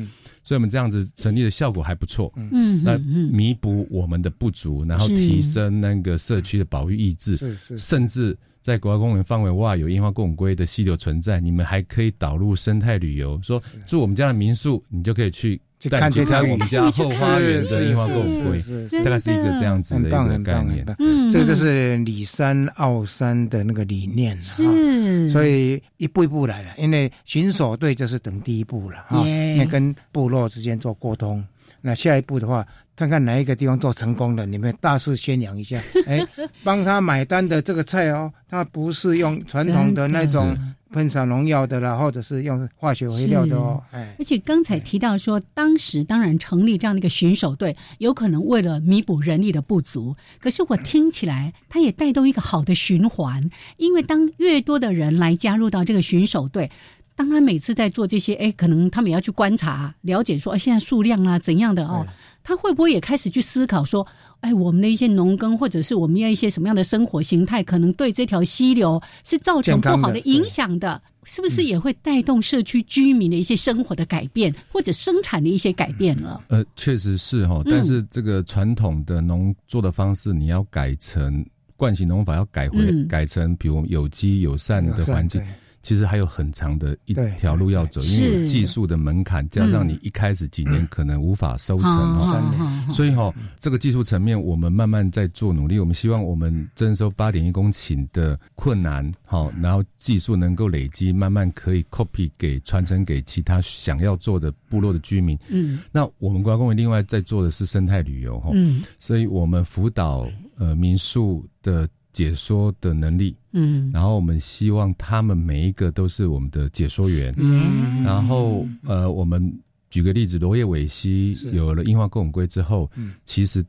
所以我们这样子成立的效果还不错，嗯，那弥补我们的不足，然后提升那个社区的保育意志，是是，甚至在国家公园范围外有樱花共龟的溪流存在，你们还可以导入生态旅游，说住我们家的民宿，你就可以去。看这条我们家后花园的樱花共龟，大概是一个这样子的一个概念。嗯，这个就是里山奥山的那个理念是，所以一步一步来了。因为巡守队就是等第一步了哈，那跟部落之间做沟通。那下一步的话，看看哪一个地方做成功了，你们大肆宣扬一下。哎，帮他买单的这个菜哦，他不是用传统的那种。喷洒农药的啦，或者是用化学肥料的哦。哎，而且刚才提到说，当时当然成立这样的一个巡守队，有可能为了弥补人力的不足。可是我听起来，它也带动一个好的循环，因为当越多的人来加入到这个巡守队。当他每次在做这些，哎，可能他们也要去观察、了解，说，哎，现在数量啊怎样的哦？他会不会也开始去思考说，哎，我们的一些农耕，或者是我们要一些什么样的生活形态，可能对这条溪流是造成不好的影响的？是不是也会带动社区居民的一些生活的改变，或者生产的一些改变了？呃，确实是哈，但是这个传统的农作的方式，你要改成惯性农法，要改回改成比如有机友善的环境。其实还有很长的一条路要走，因为技术的门槛加上你一开始几年可能无法收成哈，所以哈，这个技术层面我们慢慢在做努力。我们希望我们征收八点一公顷的困难好，然后技术能够累积，慢慢可以 copy 给传承给其他想要做的部落的居民。嗯，那我们国家公园另外在做的是生态旅游哈，嗯，所以我们辅导呃民宿的。解说的能力，嗯，然后我们希望他们每一个都是我们的解说员，嗯，然后呃，我们举个例子，罗叶尾溪有了樱花共龟之后，嗯，其实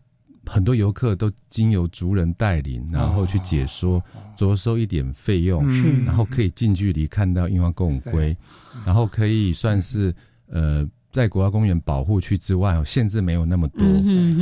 很多游客都经由族人带领，然后去解说，着收一点费用，是，然后可以近距离看到樱花共龟，然后可以算是呃。在国家公园保护区之外，限制没有那么多。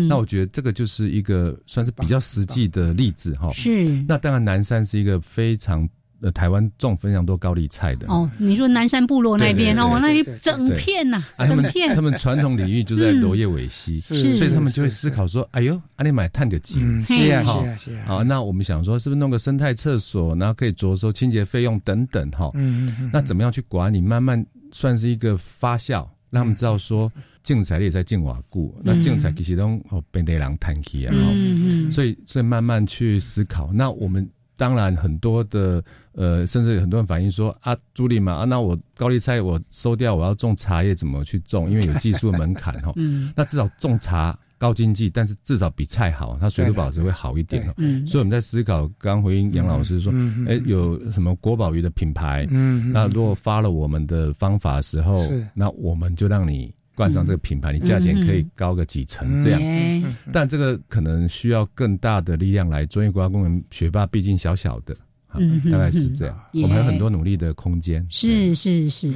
那我觉得这个就是一个算是比较实际的例子哈。是。那当然，南山是一个非常呃台湾种非常多高丽菜的。哦，你说南山部落那边哦，那里整片呐，整片。他们传统领域就在罗叶尾溪，所以他们就会思考说：“哎呦，阿里买碳的机，是啊，是啊，是啊。”好，那我们想说，是不是弄个生态厕所，然后可以着收清洁费用等等哈？嗯嗯嗯。那怎么样去管理？慢慢算是一个发酵。让他们知道说，竞彩也在竞瓦固，那竞彩其实都哦本地人谈起啊，所以所以慢慢去思考。那我们当然很多的呃，甚至很多人反映说啊，朱莉嘛啊，那我高丽菜我收掉，我要种茶叶怎么去种？因为有技术门槛哈。那至少种茶。高经济，但是至少比菜好，它水土保持会好一点哦。嗯，所以我们在思考，刚回应杨老师说，哎，有什么国宝鱼的品牌？嗯，那如果发了我们的方法的时候，那我们就让你冠上这个品牌，你价钱可以高个几成这样。但这个可能需要更大的力量来。专业国家公园学霸毕竟小小的，嗯，大概是这样。我们还有很多努力的空间。是是是。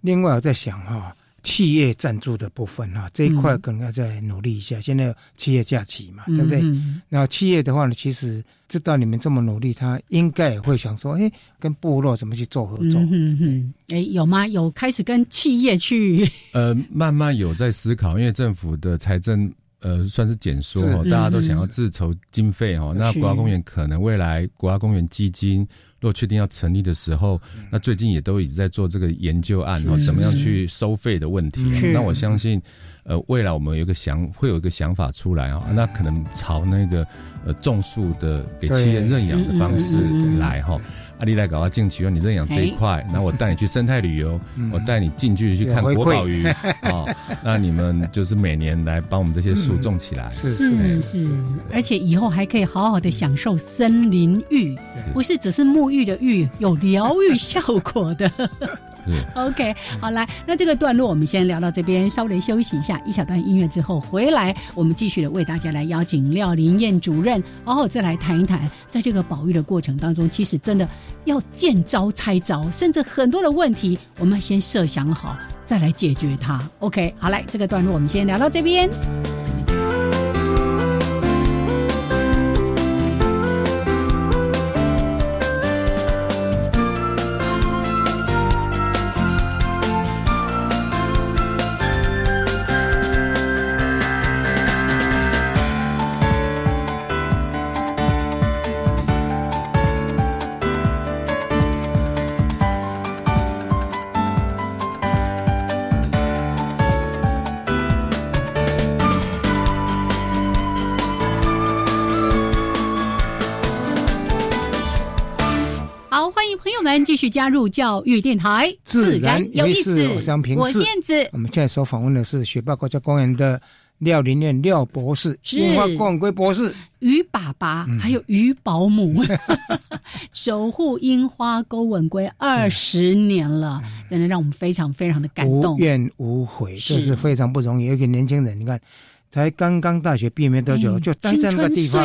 另外我在想哈。企业赞助的部分哈，这一块可能要再努力一下。现在企业假期嘛，对不对？那企业的话呢，其实知道你们这么努力，他应该也会想说，哎，跟部落怎么去做合作？嗯嗯，哎，有吗？有开始跟企业去？呃，慢慢有在思考，因为政府的财政呃算是减缩哦，大家都想要自筹经费哦。那国家公园可能未来国家公园基金。若确定要成立的时候，那最近也都一直在做这个研究案哦，怎么样去收费的问题。那我相信，呃，未来我们有一个想会有一个想法出来啊，那可能朝那个呃种树的给企业认养的方式来哈。阿丽来搞到进去，你认养这一块，然后我带你去生态旅游，我带你近距离去看国宝鱼啊。那你们就是每年来帮我们这些树种起来，是是，而且以后还可以好好的享受森林浴，不是只是沐浴的浴，有疗愈效果的。OK，好来，那这个段落我们先聊到这边，稍微休息一下，一小段音乐之后回来，我们继续的为大家来邀请廖林燕主任，然后再来谈一谈，在这个保育的过程当中，其实真的要见招拆招，甚至很多的问题，我们先设想好，再来解决它。OK，好来，这个段落我们先聊到这边。继续加入教育电台，自然有意思。我是燕子。我们现在所访问的是学霸国家公园的廖林苑廖博士，樱花郭文贵博士，鱼爸爸，还有鱼保姆，守护樱花钩吻龟二十年了，真的让我们非常非常的感动，无怨无悔，这是非常不容易。一个年轻人，你看。才刚刚大学毕业没多久，就待在那个地方，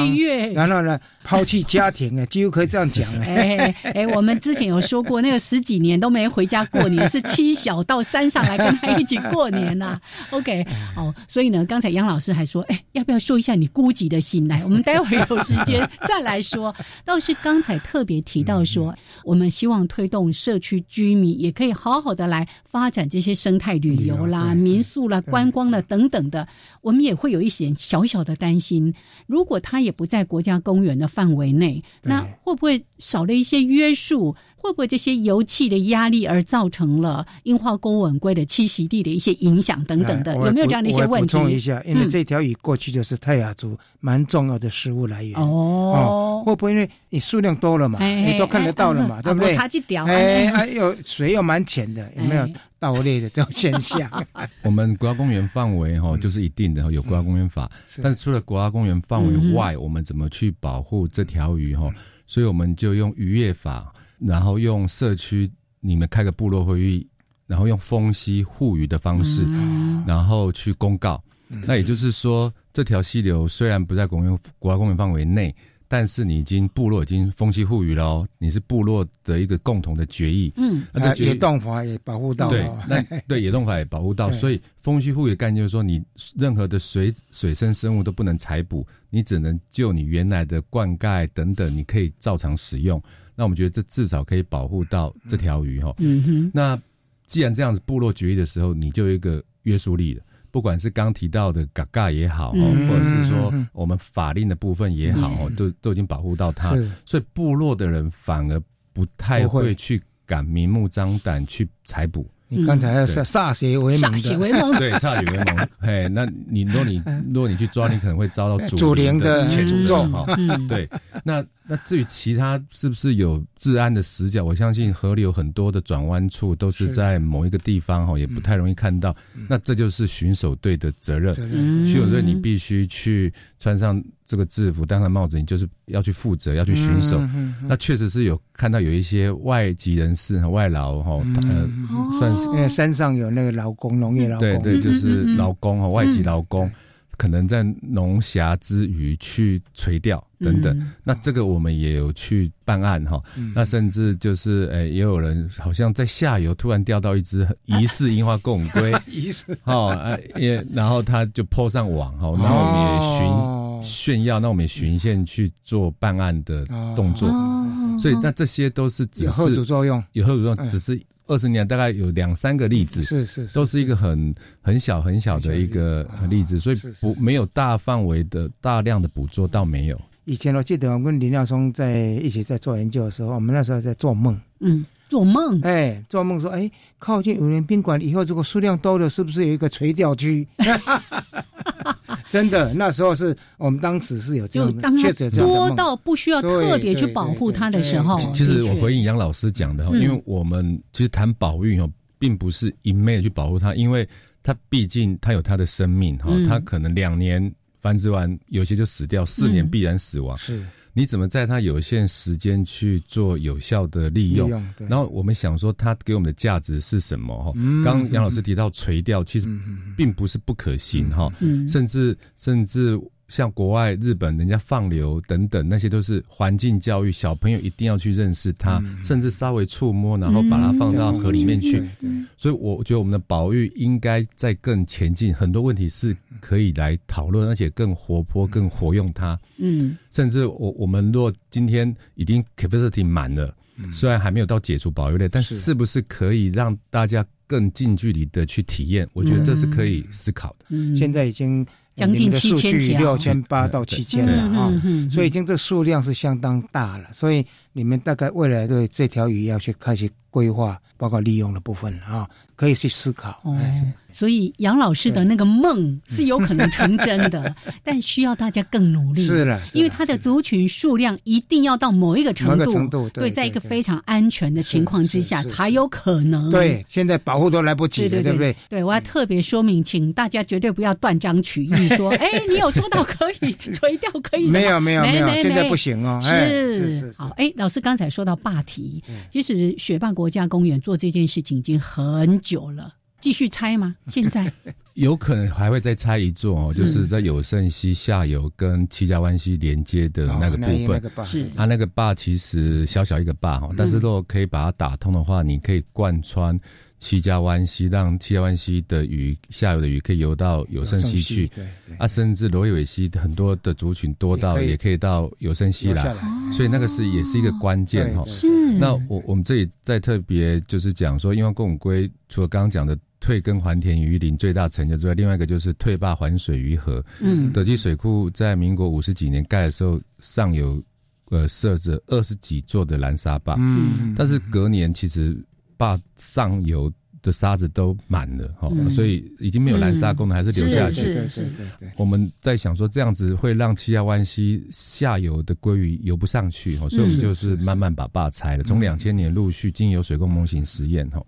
然后呢，抛弃家庭，啊，几乎可以这样讲，哎哎，我们之前有说过，那个十几年都没回家过年，是妻小到山上来跟他一起过年呐。OK，好，所以呢，刚才杨老师还说，哎，要不要说一下你孤寂的心来？我们待会儿有时间再来说。倒是刚才特别提到说，我们希望推动社区居民也可以好好的来发展这些生态旅游啦、民宿啦、观光了等等的，我们也。会有一些小小的担心，如果他也不在国家公园的范围内，那会不会少了一些约束？会不会这些油气的压力而造成了樱花沟吻龟的栖息地的一些影响等等的？有没有这样的一些问题？补充一下，因为这条鱼过去就是泰雅族蛮重要的食物来源哦。会不会因为你数量多了嘛，你都看得到了嘛，对不对？差几条，哎，还有水又蛮浅的，有没有盗猎的这种现象？我们国家公园范围哈，就是一定的有国家公园法，但是除了国家公园范围外，我们怎么去保护这条鱼哈？所以我们就用渔业法。然后用社区你们开个部落会议，然后用封溪互娱的方式，然后去公告。那也就是说，这条溪流虽然不在公园国家公园范围内，但是你已经部落已经封溪互娱了哦，你是部落的一个共同的决议。嗯，那这 野动法也保护到。对，那对野动法也保护到。所以封溪互娱的概念就是说，你任何的水水生生物都不能采捕，你只能就你原来的灌溉等等，你可以照常使用。那我们觉得这至少可以保护到这条鱼哈。嗯哼。那既然这样子部落决议的时候，你就有一个约束力了。不管是刚提到的嘎嘎也好，或者是说我们法令的部分也好，都都已经保护到它。所以部落的人反而不太会去敢明目张胆去采捕。你刚才是歃血为盟，歃血为盟，对，歃血为盟。嘿，那你如果你如果你去抓，你可能会遭到主灵的谴责哈。对，那那至于其他是不是有治安的死角，我相信河流很多的转弯处都是在某一个地方哈，也不太容易看到。那这就是巡守队的责任，巡守队你必须去穿上。这个制服戴上帽子，你就是要去负责，要去巡守。那确实是有看到有一些外籍人士和外劳哈，呃，算是因为山上有那个劳工，农业劳工，对对，就是劳工哈，外籍劳工可能在农暇之余去垂钓等等。那这个我们也有去办案哈。那甚至就是诶，也有人好像在下游突然钓到一只疑似樱花贡龟，疑似。哦，也然后他就泼上网哈，然后我们也巡。炫耀，那我们也循线去做办案的动作，所以那这些都是只是有后主作用，有后主作用，只是二十年大概有两三个例子，是是，都是一个很很小很小的一个例子，所以不没有大范围的大量的捕捉倒没有。以前我记得我跟林亮松在一起在做研究的时候，我们那时候在做梦，嗯，做梦，哎，做梦说，哎，靠近永年宾馆以后，如果数量多了，是不是有一个垂钓区？真的，那时候是我们当时是有这样的，确实多到不需要特别去保护它的时候。其实我回应杨老师讲的哈，因为我们其实谈保育哦，并不是一昧的去保护它，因为它毕竟它有它的生命哈，它可能两年繁殖完，有些就死掉，四年必然死亡。是。你怎么在它有限时间去做有效的利用？然后我们想说，它给我们的价值是什么？哈，刚杨老师提到垂钓，其实并不是不可行哈，甚至甚至。像国外、日本，人家放流等等，那些都是环境教育，小朋友一定要去认识它，甚至稍微触摸，然后把它放到河里面去。所以，我觉得我们的保育应该在更前进，很多问题是可以来讨论，而且更活泼、更活用它。嗯，甚至我我们若今天已经 capacity 满了，虽然还没有到解除保育类，但是不是可以让大家更近距离的去体验？我觉得这是可以思考的。现在已经。将近七千条，六千八到七千了啊，所以已经这数量是相当大了，所以你们大概未来对这条鱼要去开始规划，包括利用的部分啊。可以去思考，哦，所以杨老师的那个梦是有可能成真的，但需要大家更努力。是了，因为它的族群数量一定要到某一个程度，程度对，在一个非常安全的情况之下才有可能。对，现在保护都来不及，对对对？对，我要特别说明，请大家绝对不要断章取义，说，哎，你有说到可以垂钓可以？没有没有没有，现在不行哦。是是好，哎，老师刚才说到霸体，其实雪霸国家公园做这件事情已经很。久了，继续拆吗？现在有可能还会再拆一座哦，就是在有胜溪下游跟七家湾溪连接的那个部分。是它那个坝其实小小一个坝哦，但是如果可以把它打通的话，你可以贯穿七家湾溪，让七家湾溪的鱼下游的鱼可以游到有胜溪去。啊，甚至罗伊尾溪很多的族群多到也可以到有胜溪来，所以那个是也是一个关键哈。是。那我我们这里再特别就是讲说，因为贡龟除了刚刚讲的退耕还田鱼林最大成就之外，另外一个就是退坝还水鱼河。嗯，德基水库在民国五十几年盖的时候，上游呃设置二十几座的拦沙坝。嗯，但是隔年其实坝上游。的沙子都满了哈，所以已经没有拦沙功能，还是留下去。是是我们在想说，这样子会让七亚湾溪下游的鲑鱼游不上去哈，所以我们就是慢慢把坝拆了。从两千年陆续经由水工模型实验哈。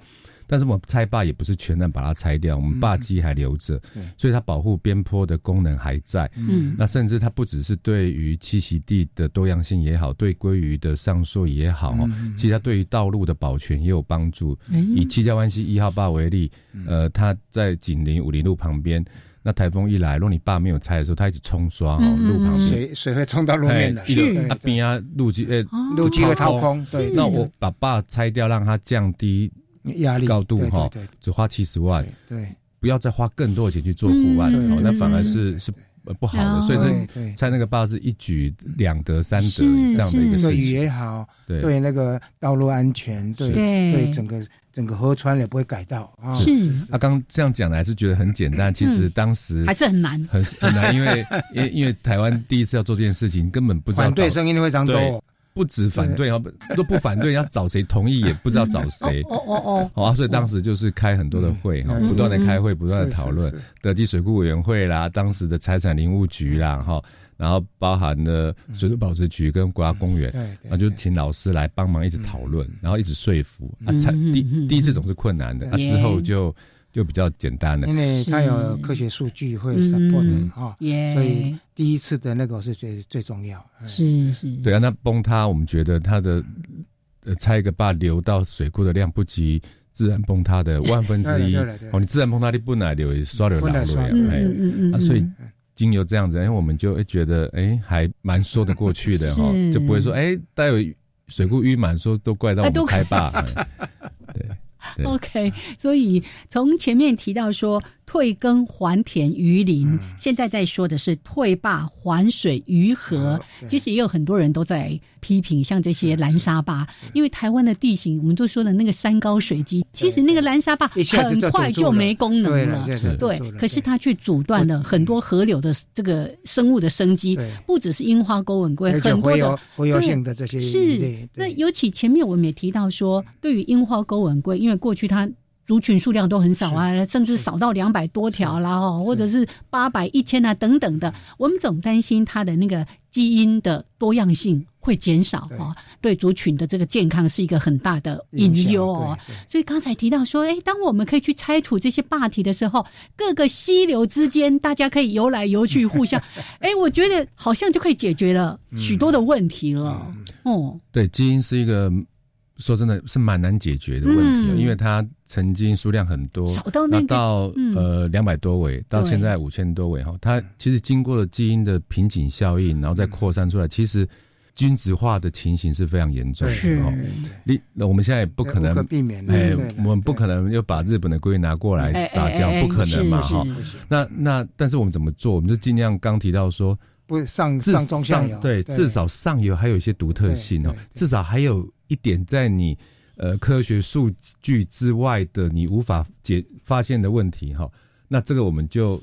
但是我们拆坝也不是全然把它拆掉，我们坝基还留着，所以它保护边坡的功能还在。嗯，那甚至它不只是对于栖息地的多样性也好，对鲑鱼的上溯也好，哈，其实它对于道路的保全也有帮助。以七家湾溪一号坝为例，呃，它在紧邻五林路旁边，那台风一来，如果你坝没有拆的时候，它一直冲刷哦，路旁边。水水会冲到路面来，啊边啊路基呃路基会掏空。对，那我把坝拆掉，让它降低。压力高度哈，只花七十万，对，不要再花更多的钱去做户外，哦，那反而是是不好的。所以这在那个坝是一举两得三得这样的一个事情，也好，对。那个道路安全，对对整个整个河川也不会改道啊。是。啊，刚这样讲的还是觉得很简单，其实当时还是很难，很很难，因为因因为台湾第一次要做这件事情，根本不知道反对声音非常多。不止反对啊，都不反对，要找谁同意也不知道找谁。哦哦哦，好啊，所以当时就是开很多的会哈，不断的开会，不断的讨论，德基水库委员会啦，当时的财产林务局啦，哈，然后包含了水土保持局跟国家公园，那就请老师来帮忙一直讨论，然后一直说服。啊，才第第一次总是困难的，啊之后就。就比较简单了，因为它有科学数据会 support 哈，所以第一次的那个是最最重要。是是，对啊，那崩塌，我们觉得它的呃拆一个坝流到水库的量不及自然崩塌的万分之一。哦，你自然崩塌你不来流刷流老流呀，哎，啊，所以经由这样子，哎，我们就哎觉得哎还蛮说得过去的 哈，就不会说哎待会水库淤满，说都怪到我们开坝，对。OK，所以从前面提到说。退耕还田于林，现在在说的是退坝还水于河。其实也有很多人都在批评，像这些蓝沙坝，因为台湾的地形，我们都说的那个山高水急，其实那个蓝沙坝很快就没功能了。对，可是它却阻断了很多河流的这个生物的生机，不只是樱花钩吻龟，很多的活跃性的这些是。那尤其前面我们也提到说，对于樱花钩吻龟，因为过去它。族群数量都很少啊，甚至少到两百多条啦，哦，或者是八百、一千啊等等的。我们总担心它的那个基因的多样性会减少啊，对族群的这个健康是一个很大的隐忧哦。所以刚才提到说，哎，当我们可以去拆除这些坝体的时候，各个溪流之间大家可以游来游去，互相，哎，我觉得好像就可以解决了许多的问题了。哦，对，基因是一个。说真的是蛮难解决的问题，因为它曾经数量很多，少到那到呃两百多尾，到现在五千多尾哈。它其实经过了基因的瓶颈效应，然后再扩散出来，其实均值化的情形是非常严重的哈。你那我们现在也不可能避免，哎，我们不可能又把日本的龟拿过来杂交，不可能嘛哈。那那但是我们怎么做？我们就尽量刚提到说，不上上中下游，对，至少上游还有一些独特性哦，至少还有。一点在你呃科学数据之外的你无法解发现的问题哈，那这个我们就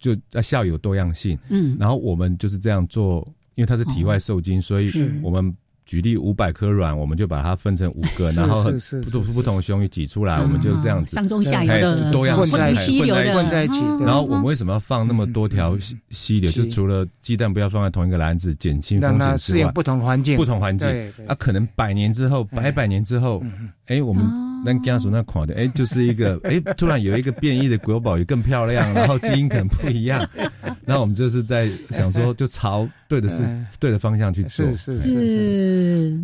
就要校有多样性，嗯，然后我们就是这样做，因为它是体外受精，所以我们。举例五百颗卵，我们就把它分成五个，然后不同不同的雄鱼挤出来，我们就这样子上中下游的多样性溪流的混在一起。然后我们为什么要放那么多条溪流？就除了鸡蛋不要放在同一个篮子，减轻风险之外，不同环境，不同环境，啊，可能百年之后，百百年之后，哎，我们那家属那款的，哎，就是一个，哎，突然有一个变异的国宝鱼更漂亮，然后基因可能不一样，那我们就是在想说，就朝对的是对的方向去做，是。是，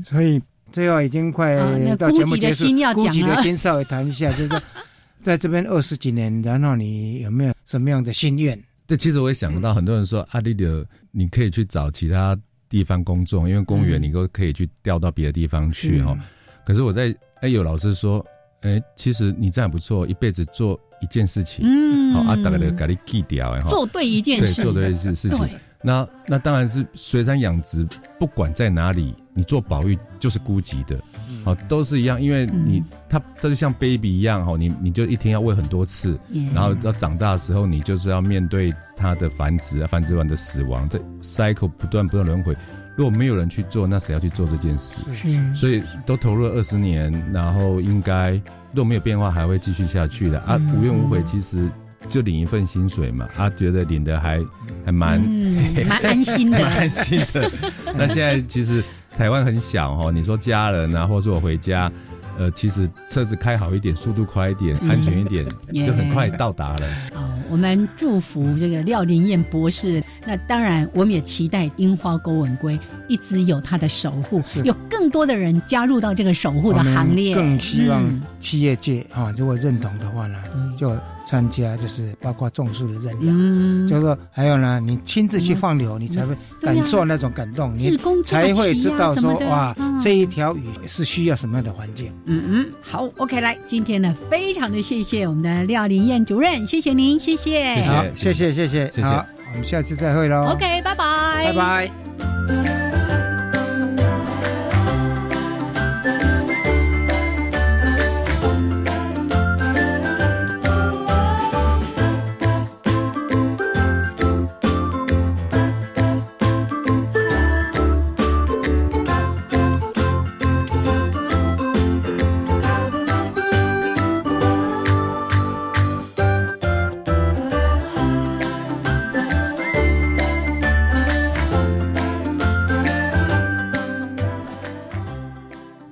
所以。最后已经快到节目结束，估计的先稍微谈一下，就是说，在这边二十几年，然后你有没有什么样的心愿？对，其实我也想到，很多人说阿弟的，你可以去找其他地方工作，因为公园你都可以去调到别的地方去哈。可是我在哎有老师说，哎，其实你这样不错，一辈子做一件事情，嗯，好啊，大概的给你记掉，哈，做对一件事，做对一件事情。那那当然是水产养殖，不管在哪里，你做保育就是孤寂的，好都是一样，因为你它它就像 baby 一样哈，你你就一天要喂很多次，然后要长大的时候，你就是要面对它的繁殖，繁殖完的死亡，这 cycle 不断不断轮回。如果没有人去做，那谁要去做这件事？是，所以都投入了二十年，然后应该如果没有变化，还会继续下去的。啊，无怨无悔，其实。就领一份薪水嘛，他觉得领的还还蛮 蛮安心的，蛮安心的。那现在其实台湾很小哦，你说家人啊，或者是我回家。呃，其实车子开好一点，速度快一点，安全一点，就很快到达了。好，我们祝福这个廖林燕博士。那当然，我们也期待樱花钩吻龟一直有它的守护，有更多的人加入到这个守护的行列。更希望企业界啊，如果认同的话呢，就参加，就是包括种树的认养，就是说还有呢，你亲自去放流，你才会感受那种感动，你才会知道说哇，这一条鱼是需要什么样的环境。嗯嗯，好，OK，来，今天呢，非常的谢谢我们的廖林燕主任，谢谢您，谢谢，好，谢谢，谢谢，好，我们下次再会喽，OK，拜拜，拜拜。